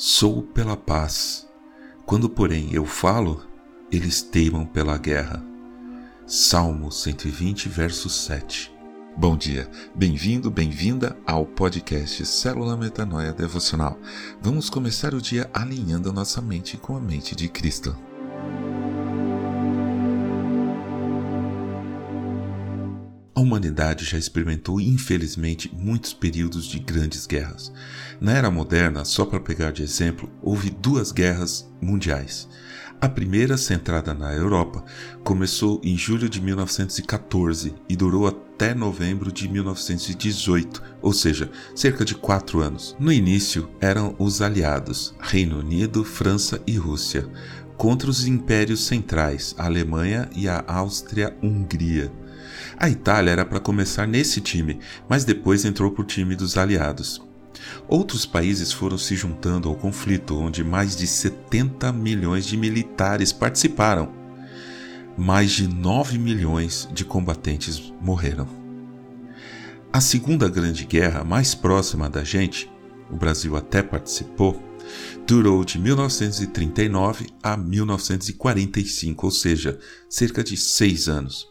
Sou pela paz. Quando, porém, eu falo, eles teimam pela guerra. Salmo 120, verso 7. Bom dia, bem-vindo, bem-vinda ao podcast Célula Metanoia Devocional. Vamos começar o dia alinhando a nossa mente com a mente de Cristo. A humanidade já experimentou, infelizmente, muitos períodos de grandes guerras. Na era moderna, só para pegar de exemplo, houve duas guerras mundiais. A primeira, centrada na Europa, começou em julho de 1914 e durou até novembro de 1918, ou seja, cerca de quatro anos. No início eram os aliados, Reino Unido, França e Rússia, contra os impérios centrais, a Alemanha e a Áustria-Hungria. A Itália era para começar nesse time, mas depois entrou para o time dos aliados. Outros países foram se juntando ao conflito, onde mais de 70 milhões de militares participaram. Mais de 9 milhões de combatentes morreram. A Segunda Grande Guerra, mais próxima da gente, o Brasil até participou, Durou de 1939 a 1945, ou seja, cerca de seis anos.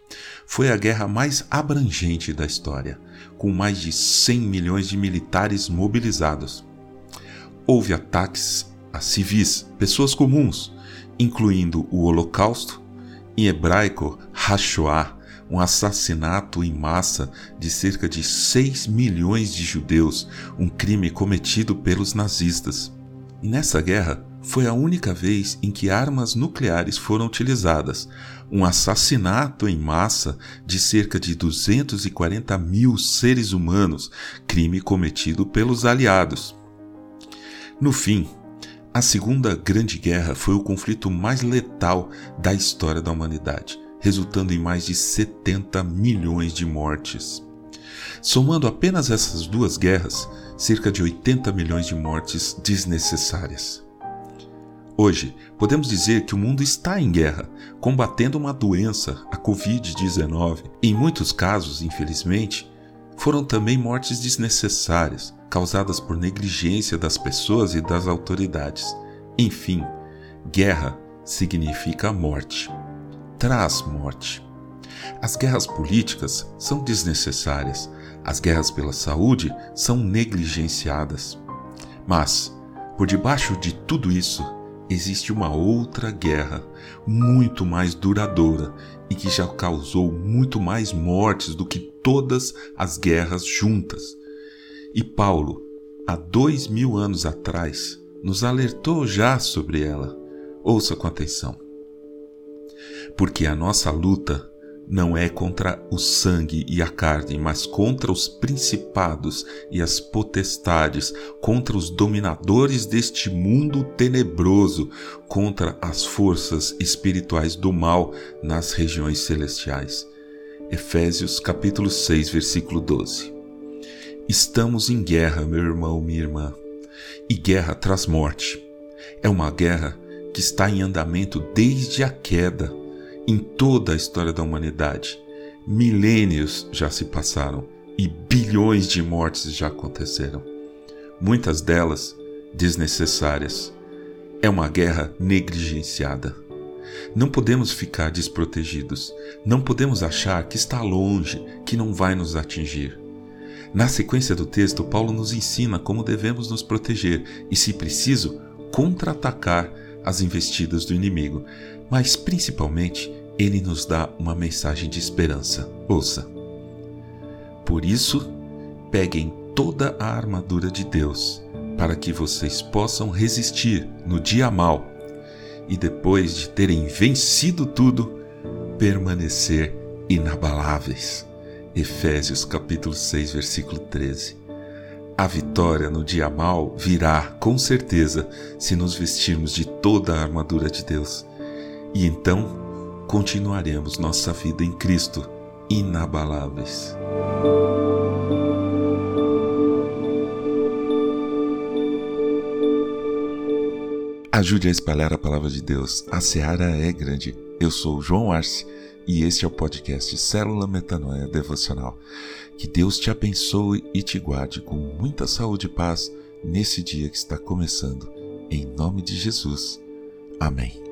Foi a guerra mais abrangente da história, com mais de 100 milhões de militares mobilizados. Houve ataques a civis, pessoas comuns, incluindo o Holocausto, em hebraico Hashoah, um assassinato em massa de cerca de 6 milhões de judeus, um crime cometido pelos nazistas. E nessa guerra foi a única vez em que armas nucleares foram utilizadas, um assassinato em massa de cerca de 240 mil seres humanos, crime cometido pelos aliados. No fim, a Segunda Grande Guerra foi o conflito mais letal da história da humanidade, resultando em mais de 70 milhões de mortes. Somando apenas essas duas guerras, cerca de 80 milhões de mortes desnecessárias. Hoje, podemos dizer que o mundo está em guerra, combatendo uma doença, a Covid-19. Em muitos casos, infelizmente, foram também mortes desnecessárias, causadas por negligência das pessoas e das autoridades. Enfim, guerra significa morte. Traz morte. As guerras políticas são desnecessárias, as guerras pela saúde são negligenciadas. Mas, por debaixo de tudo isso, existe uma outra guerra, muito mais duradoura e que já causou muito mais mortes do que todas as guerras juntas. E Paulo, há dois mil anos atrás, nos alertou já sobre ela. Ouça com atenção. Porque a nossa luta não é contra o sangue e a carne, mas contra os principados e as potestades, contra os dominadores deste mundo tenebroso, contra as forças espirituais do mal nas regiões celestiais. Efésios capítulo 6, versículo 12. Estamos em guerra, meu irmão, minha irmã. E guerra traz morte. É uma guerra que está em andamento desde a queda em toda a história da humanidade. Milênios já se passaram e bilhões de mortes já aconteceram. Muitas delas desnecessárias. É uma guerra negligenciada. Não podemos ficar desprotegidos. Não podemos achar que está longe, que não vai nos atingir. Na sequência do texto, Paulo nos ensina como devemos nos proteger e, se preciso, contra-atacar as investidas do inimigo, mas principalmente ele nos dá uma mensagem de esperança. Ouça. Por isso, peguem toda a armadura de Deus, para que vocês possam resistir no dia mal e depois de terem vencido tudo, permanecer inabaláveis. Efésios capítulo 6, versículo 13. A vitória no dia mal virá, com certeza, se nos vestirmos de toda a armadura de Deus. E então continuaremos nossa vida em Cristo inabaláveis. Ajude a espalhar a palavra de Deus. A seara é grande. Eu sou João Arce e este é o podcast Célula Metanoia Devocional. Que Deus te abençoe e te guarde com muita saúde e paz nesse dia que está começando Em nome de Jesus. Amém.